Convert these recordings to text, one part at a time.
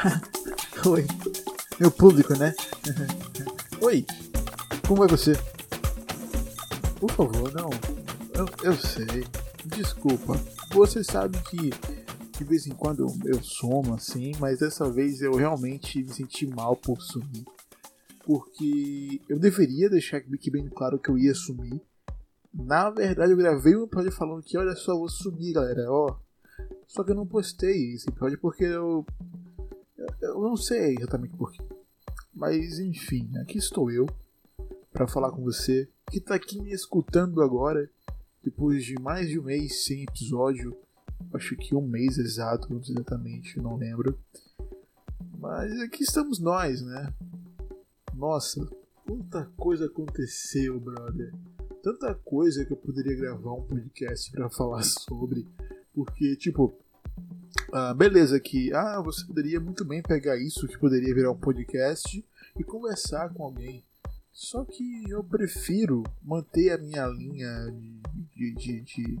Oi. Meu público, né? Oi. Como é você? Por favor, não. Eu, eu sei. Desculpa. Você sabe que de vez em quando eu, eu somo assim, mas dessa vez eu realmente me senti mal por sumir. Porque eu deveria deixar bem claro que eu ia sumir. Na verdade, eu gravei um episódio falando que, olha só, eu vou sumir, galera, ó. Só que eu não postei esse episódio porque eu. Eu não sei exatamente porquê. Mas enfim, aqui estou eu para falar com você que está aqui me escutando agora, depois de mais de um mês sem episódio. Acho que um mês exato, não exatamente, não lembro. Mas aqui estamos nós, né? Nossa, quanta coisa aconteceu, brother. Tanta coisa que eu poderia gravar um podcast para falar sobre. Porque, tipo, ah, beleza que ah, você poderia muito bem pegar isso que poderia virar um podcast e conversar com alguém. Só que eu prefiro manter a minha linha de, de, de,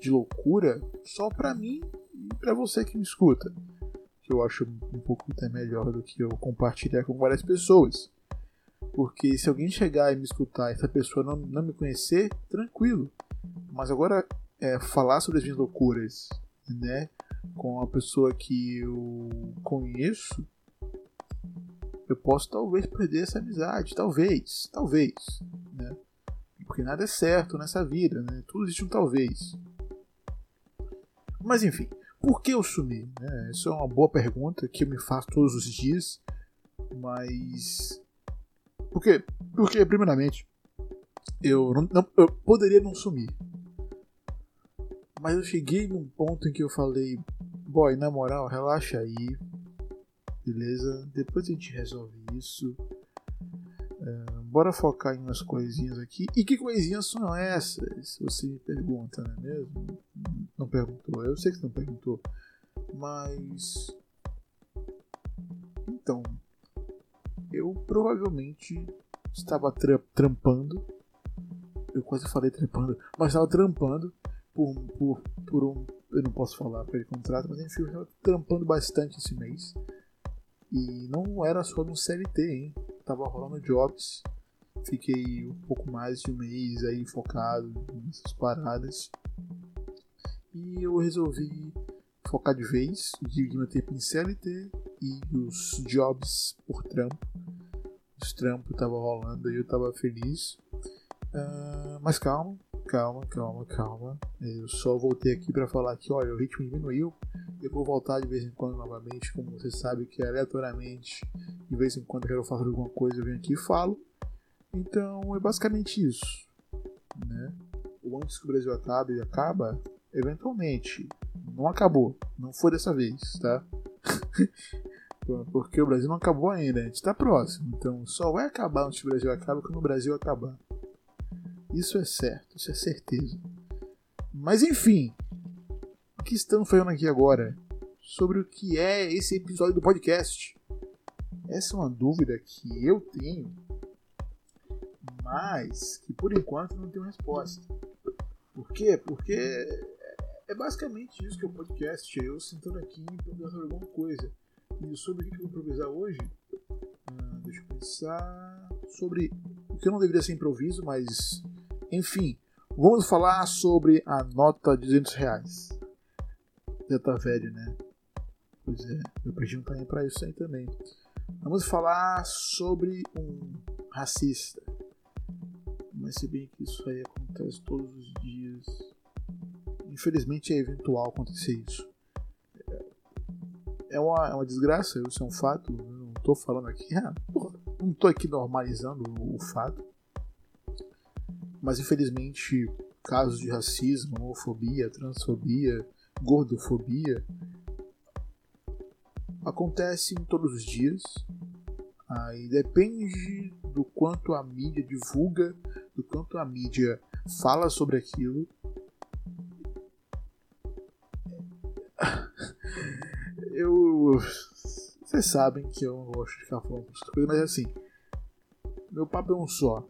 de loucura só pra mim e pra você que me escuta. Que eu acho um pouco até melhor do que eu compartilhar com várias pessoas. Porque se alguém chegar e me escutar e essa pessoa não, não me conhecer, tranquilo. Mas agora, é, falar sobre as minhas loucuras, né? Com uma pessoa que eu conheço, eu posso talvez perder essa amizade, talvez, talvez, né? Porque nada é certo nessa vida, né? Tudo existe um talvez. Mas enfim, por que eu sumi? Né? Essa é uma boa pergunta que eu me faço todos os dias, mas por quê? Porque primeiramente eu não, não eu poderia não sumir, mas eu cheguei num ponto em que eu falei, boy, na moral, relaxa aí, beleza? Depois a gente resolve isso. É, bora focar em umas coisinhas aqui. E que coisinhas são essas? Você me pergunta, não é mesmo? Não perguntou, eu sei que não perguntou. Mas. Então. Eu provavelmente estava tra trampando. Eu quase falei trampando, mas estava trampando por, por, por um. Eu não posso falar pelo contrato, mas enfim, eu estava trampando bastante esse mês. E não era só no CLT, hein? Tava rolando jobs. Fiquei um pouco mais de um mês aí focado nessas paradas. E eu resolvi focar de vez, dividir meu tempo em CLT e os jobs por trampo. Os trampos tava rolando e eu tava feliz. Uh, mas calma, calma, calma, calma. Eu só voltei aqui para falar que, olha, o ritmo diminuiu. Eu vou voltar de vez em quando novamente, como você sabe que é aleatoriamente, de vez em quando eu quero fazer alguma coisa, eu venho aqui e falo. Então é basicamente isso. Né? O antes que o Brasil acabe, acaba eventualmente. Não acabou. Não foi dessa vez, tá? Porque o Brasil não acabou ainda, a gente está próximo. Então só vai acabar antes que o Brasil acabe quando o Brasil acabar. Isso é certo, isso é certeza. Mas enfim, o que estamos falando aqui agora? Sobre o que é esse episódio do podcast. Essa é uma dúvida que eu tenho, mas que por enquanto não tenho resposta. Por quê? Porque é basicamente isso que é o podcast. Eu sentando aqui improvisando alguma coisa. E sobre o que eu vou improvisar hoje? Ah, deixa eu pensar. Sobre o que não deveria ser improviso, mas enfim, vamos falar sobre a nota de 200 reais. Já tá velho, né? Pois é, eu perdi um time pra isso aí também. Vamos falar sobre um racista. Mas se bem que isso aí acontece todos os dias. Infelizmente é eventual acontecer isso. É uma, é uma desgraça, isso é um fato. Eu não tô falando aqui. Ah, porra, não tô aqui normalizando o, o fato mas infelizmente casos de racismo, homofobia, transfobia, gordofobia acontecem todos os dias. Aí depende do quanto a mídia divulga, do quanto a mídia fala sobre aquilo. Eu. Vocês sabem que eu não gosto de ficar falando essas coisas, mas assim. Meu papo é um só.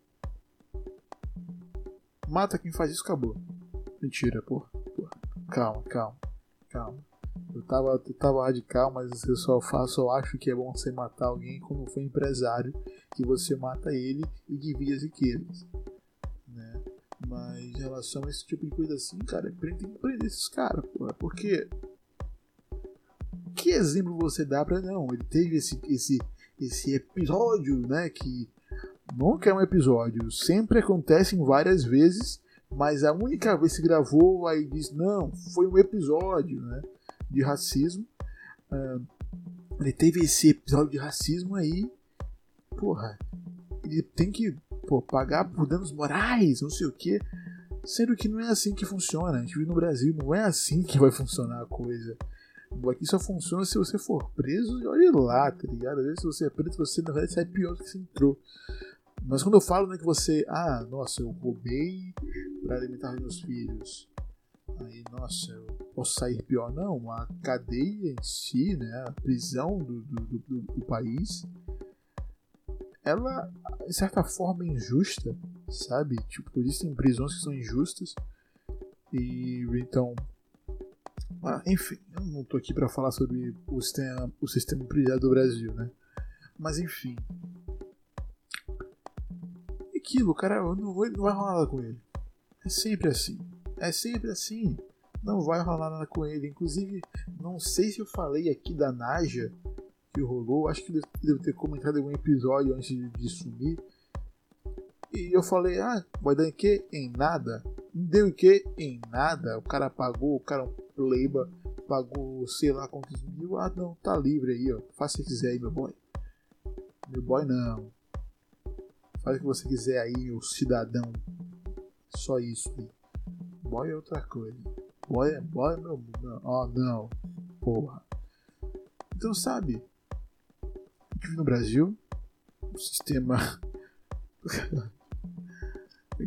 Mata quem faz isso, acabou. Mentira, porra. Calma, calma, calma. Eu tava, tava radical, mas eu só faço, só acho que é bom você matar alguém quando for empresário, que você mata ele e divide as riquezas. Né? Mas em relação a esse tipo de coisa assim, cara, tem que prender esses caras, porra, porque. Que exemplo você dá pra. Não, ele teve esse, esse, esse episódio, né? Que nunca é um episódio, sempre acontecem várias vezes mas a única vez que gravou aí diz não foi um episódio né, de racismo. Uh, ele teve esse episódio de racismo aí porra ele tem que pô, pagar por danos morais não sei o que sendo que não é assim que funciona a gente vive no Brasil não é assim que vai funcionar a coisa. Aqui só funciona se você for preso e olhe lá tá ligado? Às vezes se você é preso você na verdade sai pior do que você entrou mas quando eu falo né, que você, ah, nossa, eu roubei para alimentar meus filhos, aí, nossa, eu posso sair pior. Não, a cadeia em si, né, a prisão do, do, do, do país, ela, de certa forma, é injusta, sabe? Tipo, existem prisões que são injustas, e então. Ah, enfim, eu não tô aqui para falar sobre o sistema, o sistema prisional do Brasil, né? Mas enfim, aquilo, cara, não vai, não vai rolar nada com ele. É sempre assim. É sempre assim. Não vai rolar nada com ele. Inclusive, não sei se eu falei aqui da Naja que rolou. Acho que devo ter comentado em algum episódio antes de, de sumir. E eu falei, ah, vai dar em que? Em nada. Deu em que? Em nada. O cara pagou, o cara leiba, pagou sei lá quantos mil. Ah, não, tá livre aí, ó. Faça o que quiser aí, meu boy. Meu boy não. Faz o que você quiser aí, meu cidadão. Só isso aí. Boy é outra coisa. Boy é boy, é meu. Ó, oh, não. Porra. Então, sabe? No Brasil, o sistema.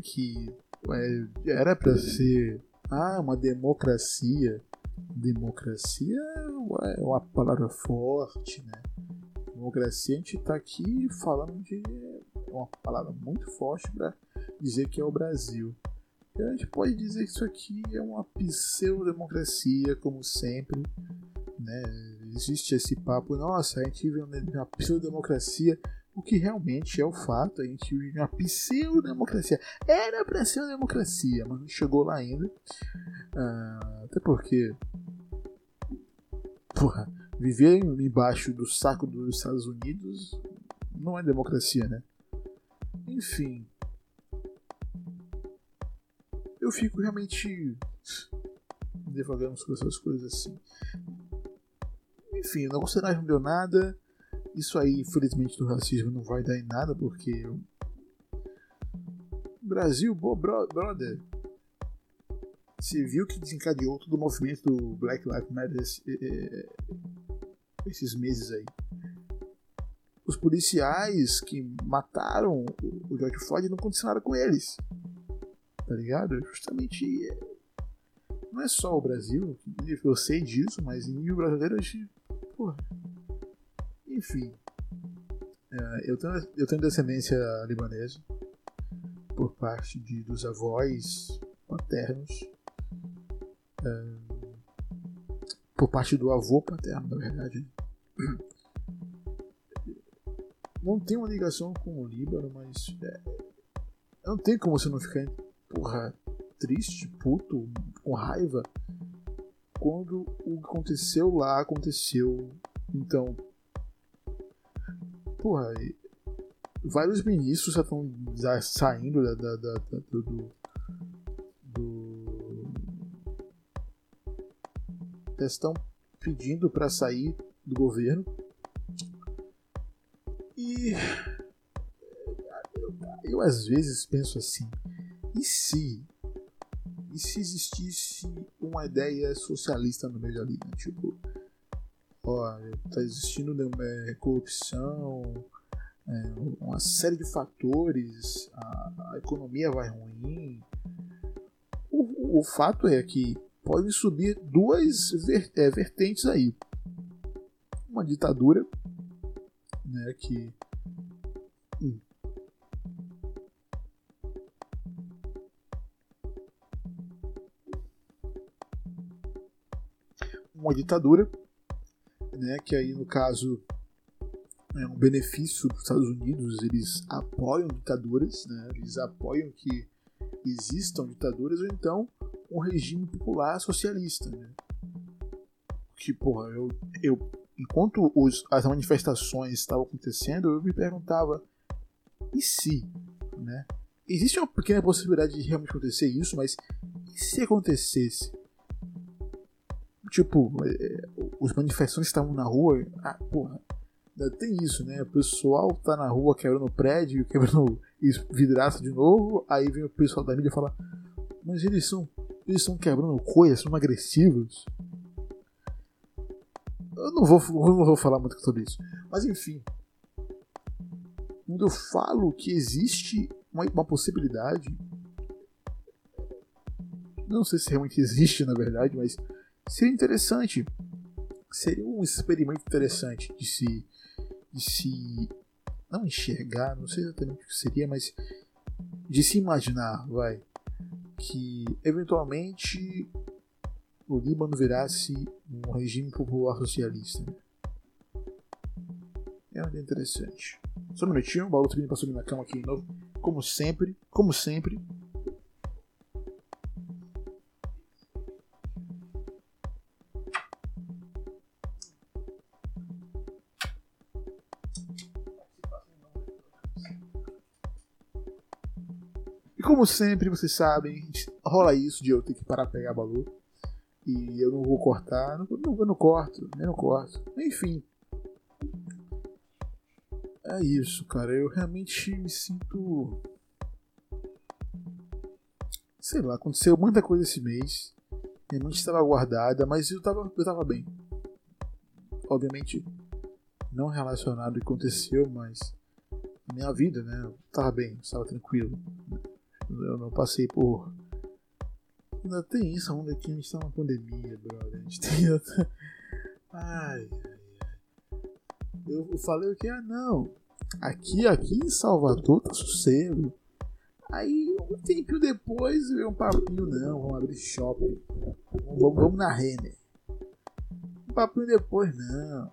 que é, era para ser. Ah, uma democracia. Democracia é uma palavra forte, né? Democracia, a gente tá aqui falando de é uma palavra muito forte para dizer que é o Brasil. E a gente pode dizer que isso aqui é uma pseudo-democracia, como sempre. Né? Existe esse papo, nossa, a gente vive uma pseudo-democracia, o que realmente é o fato, a gente vive uma pseudo-democracia. Era para ser uma democracia, mas não chegou lá ainda. Ah, até porque. Porra, viver embaixo do saco dos Estados Unidos não é democracia, né? Enfim. Eu fico realmente devagando sobre essas coisas assim. Enfim, o negócio não deu nada. Isso aí, infelizmente, do racismo não vai dar em nada, porque. Brasil, bo, bro, brother. Você viu que desencadeou todo o movimento do Black Lives Matter esses meses aí os policiais que mataram o George Floyd não nada com eles. Tá ligado? Justamente. Não é só o Brasil, eu sei disso, mas em nível brasileiro a gente. Porra. Enfim. É, eu, tenho, eu tenho descendência libanesa por parte de, dos avós paternos. É, por parte do avô paterno, na verdade não tem uma ligação com o Líbano, mas é, não tem como você não ficar porra, triste, puto, com raiva quando o que aconteceu lá aconteceu. Então, porra, vários ministros já estão saindo da, da, da, do estão pedindo para sair do governo e eu, às vezes penso assim, e se e se existisse uma ideia socialista no meio ali, né? tipo, ó, tá existindo né, corrupção, é, uma série de fatores, a, a economia vai ruim. O, o, fato é que podem subir duas ver, é, vertentes aí. Uma ditadura né, que hum. uma ditadura, né, que aí no caso é um benefício dos Estados Unidos, eles apoiam ditaduras, né, eles apoiam que existam ditaduras ou então um regime popular socialista. Né. Que, porra, eu, eu enquanto os, as manifestações estavam acontecendo, eu me perguntava, e se, né? Existe uma pequena possibilidade de realmente acontecer isso, mas e se acontecesse? Tipo, é, os manifestantes estavam na rua, ah, porra, tem isso, né? O pessoal tá na rua quebrando prédio, quebrando vidraça de novo, aí vem o pessoal da mídia falar, mas eles são, eles estão quebrando coisas, são agressivos. Eu não vou, não vou falar muito sobre isso. Mas enfim. Quando eu falo que existe uma, uma possibilidade. Não sei se realmente existe, na verdade, mas seria interessante. Seria um experimento interessante de se. de se. não enxergar, não sei exatamente o que seria, mas de se imaginar, vai, que eventualmente o Líbano virasse um regime popular socialista. É muito interessante. Só um minutinho, o Balu também passou na cama aqui de novo. Como sempre, como sempre. Como sempre, vocês sabem, rola isso de eu ter que parar pra pegar Balu e eu não vou cortar, não, não, eu não corto, nem não corto. Enfim. É isso, cara. Eu realmente me sinto. Sei lá, aconteceu muita coisa esse mês. Minha mente estava guardada, mas eu tava, eu tava bem. Obviamente, não relacionado ao que aconteceu, mas minha vida, né? Eu tava bem, estava tranquilo. Eu não passei por Ainda tem isso, onde aqui a gente tá numa pandemia, brother. A gente tem ai. Eu falei o que? Ah, não. Aqui, aqui em Salvador tá sossego. Aí, um tempinho depois, veio um papinho, não, vamos abrir shopping. Vamos, vamos na Renner. Um papinho depois, não.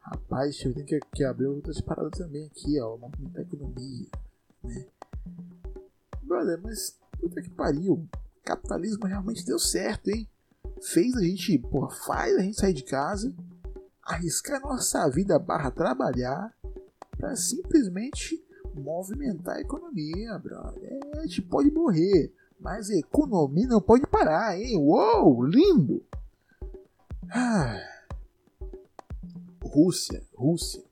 Rapaz, eu tenho que, que abrir outras paradas também aqui, ó. Uma economia, né? Brother, mas puta que pariu capitalismo realmente deu certo, hein? Fez a gente, porra, faz a gente sair de casa, arriscar nossa vida barra trabalhar para simplesmente movimentar a economia, brother. É, a gente pode morrer, mas a economia não pode parar, hein? Uou, lindo! Ah. Rússia, Rússia.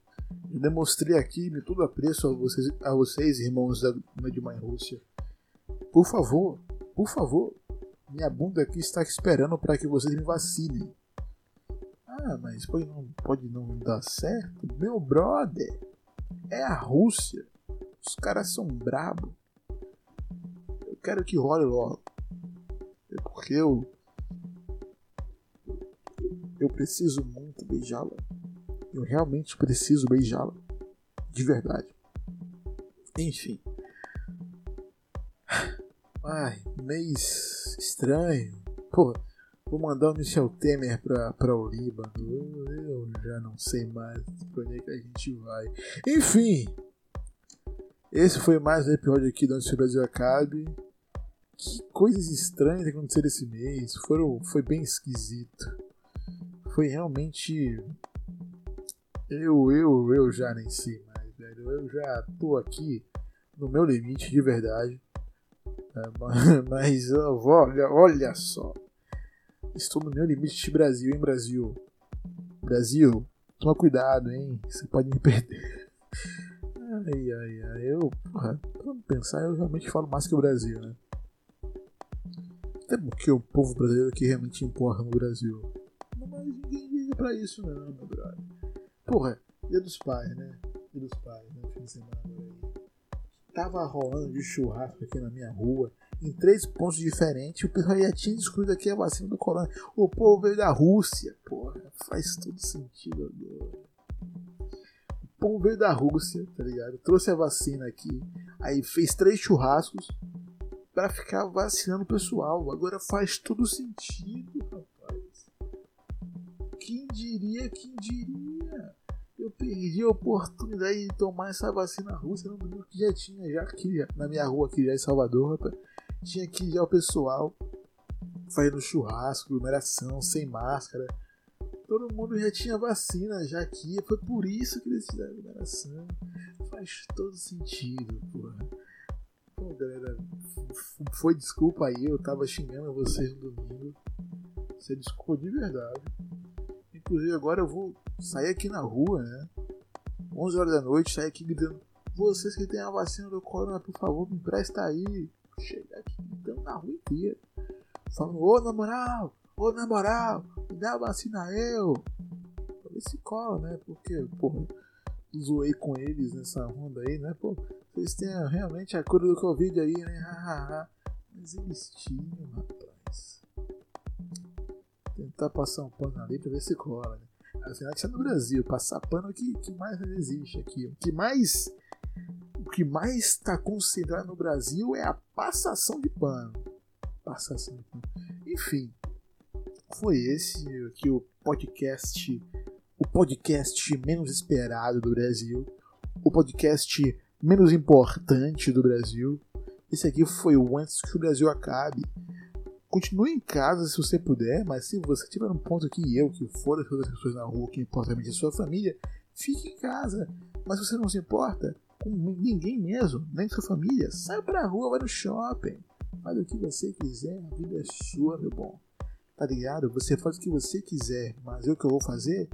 Eu demonstrei aqui me tudo apreço a vocês, a vocês irmãos da, de mãe Rússia. Por favor, por favor, minha bunda aqui está esperando para que vocês me vacinem. Ah, mas pode não, pode não dar certo? Meu brother, é a Rússia. Os caras são brabo. Eu quero que role logo. É porque eu. Eu preciso muito beijá-la. Eu realmente preciso beijá-la. De verdade. Enfim. Ai, mês estranho. Pô, vou mandar o Michel Temer pra, pra o Líbano. Eu já não sei mais pra onde é que a gente vai. Enfim, esse foi mais um episódio aqui do Antes o Brasil Acabe. Que coisas estranhas aconteceram esse mês. Foram, foi bem esquisito. Foi realmente. Eu, eu, eu já nem sei mais, velho. Eu já tô aqui no meu limite de verdade. É, mas olha, olha só. Estou no meu limite de Brasil, hein, Brasil? Brasil, toma cuidado, hein? Você pode me perder. Ai, ai, ai. Eu, porra, pra pensar, eu realmente falo mais que o Brasil, né? Até porque o povo brasileiro que realmente importa no Brasil. Mas ninguém liga pra isso, não, meu brother. Porra, dia dos pais, né? Dia dos pais, né? Fim de semana. Tava rolando de churrasco aqui na minha rua, em três pontos diferentes. O pessoal já tinha descobrido aqui a vacina do corona. O povo veio da Rússia. Porra, faz todo sentido agora. O povo veio da Rússia, tá ligado? Trouxe a vacina aqui. Aí fez três churrascos para ficar vacinando o pessoal. Agora faz todo sentido, rapaz. diria, quem diria? Perdi a oportunidade de tomar essa vacina russa no domingo que já tinha, já aqui, na minha rua aqui já em Salvador, rapaz. Tinha aqui já o pessoal fazendo churrasco, aglomeração, sem máscara. Todo mundo já tinha vacina já aqui. Foi por isso que eles fizeram aglomeração. Faz todo sentido, porra. Pô, galera, foi desculpa aí, eu tava xingando vocês no domingo. Você desculpa de verdade. Inclusive agora eu vou sair aqui na rua, né? 11 horas da noite, sair aqui gritando: Vocês que têm a vacina do corona, por favor, me empresta aí. Chegar aqui gritando na rua inteira. Falando: Ô na moral, ô na moral, me dá a vacina eu. Pra ver se cola, né? Porque, porra, zoei com eles nessa onda aí, né? Pô, vocês têm realmente a cura do Covid aí, né? Mas eles tinham, rapaz tentar passar um pano ali pra ver se cola, né? Afinal, é no Brasil, passar pano é que, que mais existe aqui. O que mais. O que mais está concentrado no Brasil é a passação de pano. Passação de pano. Enfim, foi esse aqui o podcast. O podcast menos esperado do Brasil. O podcast menos importante do Brasil. Esse aqui foi o Antes que o Brasil Acabe. Continue em casa se você puder, mas se você tiver um ponto que eu, que for as outras pessoas na rua, que importa a sua família, fique em casa. Mas se você não se importa com ninguém mesmo, nem sua família, sai pra rua, vai no shopping. Faz o que você quiser, a vida é sua, meu bom. Tá ligado? Você faz o que você quiser, mas eu que eu vou fazer?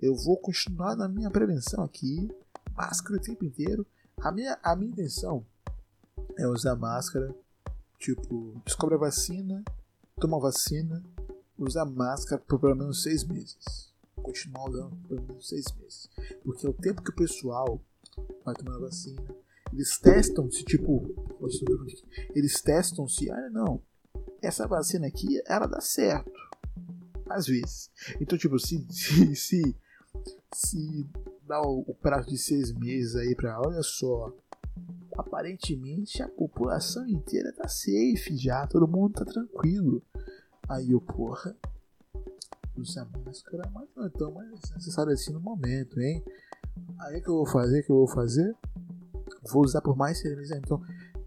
Eu vou continuar na minha prevenção aqui, máscara o tempo inteiro. A minha, a minha intenção é usar máscara Tipo, descobre a vacina, toma a vacina, usa máscara por pelo menos seis meses. Continuar usando por pelo menos seis meses. Porque é o tempo que o pessoal vai tomar a vacina. Eles testam se, tipo, eles testam se, ah, não, essa vacina aqui, ela dá certo. Às vezes. Então, tipo, se, se, se, se dá o, o prazo de seis meses aí pra, olha só, aparentemente a população inteira tá safe já, todo mundo tá tranquilo. Aí eu, porra, usar máscara, mas não é tão mais necessário assim no momento, hein? Aí que eu vou fazer, que eu vou fazer? Vou usar por mais meses. Então,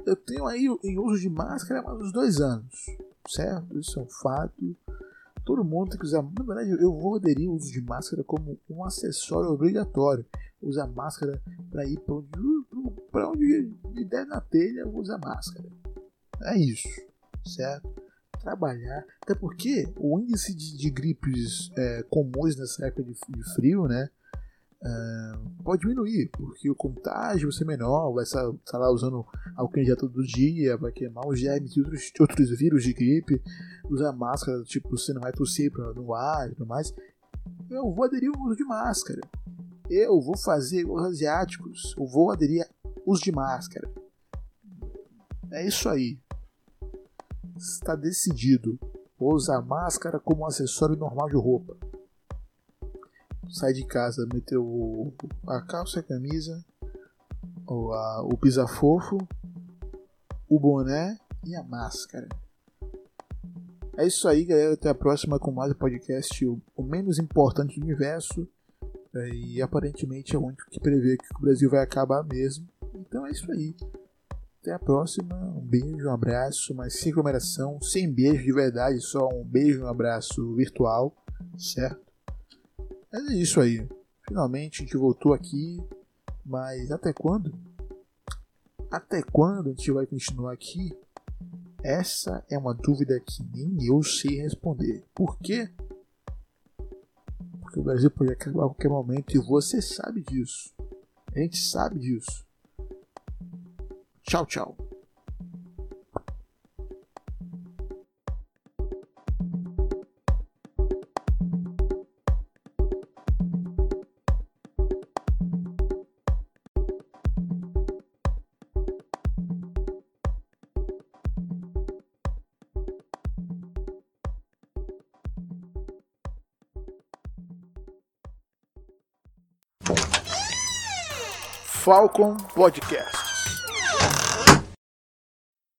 eu tenho aí em uso de máscara há uns dois anos, certo? Isso é um fato. Todo mundo tem que usar. Na verdade, eu vou aderir o uso de máscara como um acessório obrigatório. Usar máscara para ir para onde para onde me der na telha, vou usar máscara. É isso, certo? Trabalhar, até porque o índice de, de gripes é, comuns nessa época de, de frio, né? É, pode diminuir, porque o contágio vai ser menor, vai estar, estar lá usando álcool gel todo dia, vai queimar os germes e outros, outros vírus de gripe, usar máscara, tipo, você não vai tossir no ar e tudo mais. Eu vou aderir ao uso de máscara. Eu vou fazer os asiáticos, eu vou aderir uso de máscara. É isso aí. Está decidido. Vou usar máscara como acessório normal de roupa. Sai de casa, meteu a calça, a camisa, o, a, o pisafofo, o boné e a máscara. É isso aí, galera. Até a próxima com mais um podcast, o, o menos importante do universo. É, e aparentemente é o único que prevê que o Brasil vai acabar mesmo. Então é isso aí. Até a próxima. Um beijo, um abraço, mas sem aglomeração, sem beijo de verdade, só um beijo, um abraço virtual, certo? Mas é isso aí. Finalmente a gente voltou aqui, mas até quando? Até quando a gente vai continuar aqui? Essa é uma dúvida que nem eu sei responder. Por quê? Porque o Brasil pode acabar a qualquer momento e você sabe disso. A gente sabe disso. Tchau, tchau. Falcon Podcast.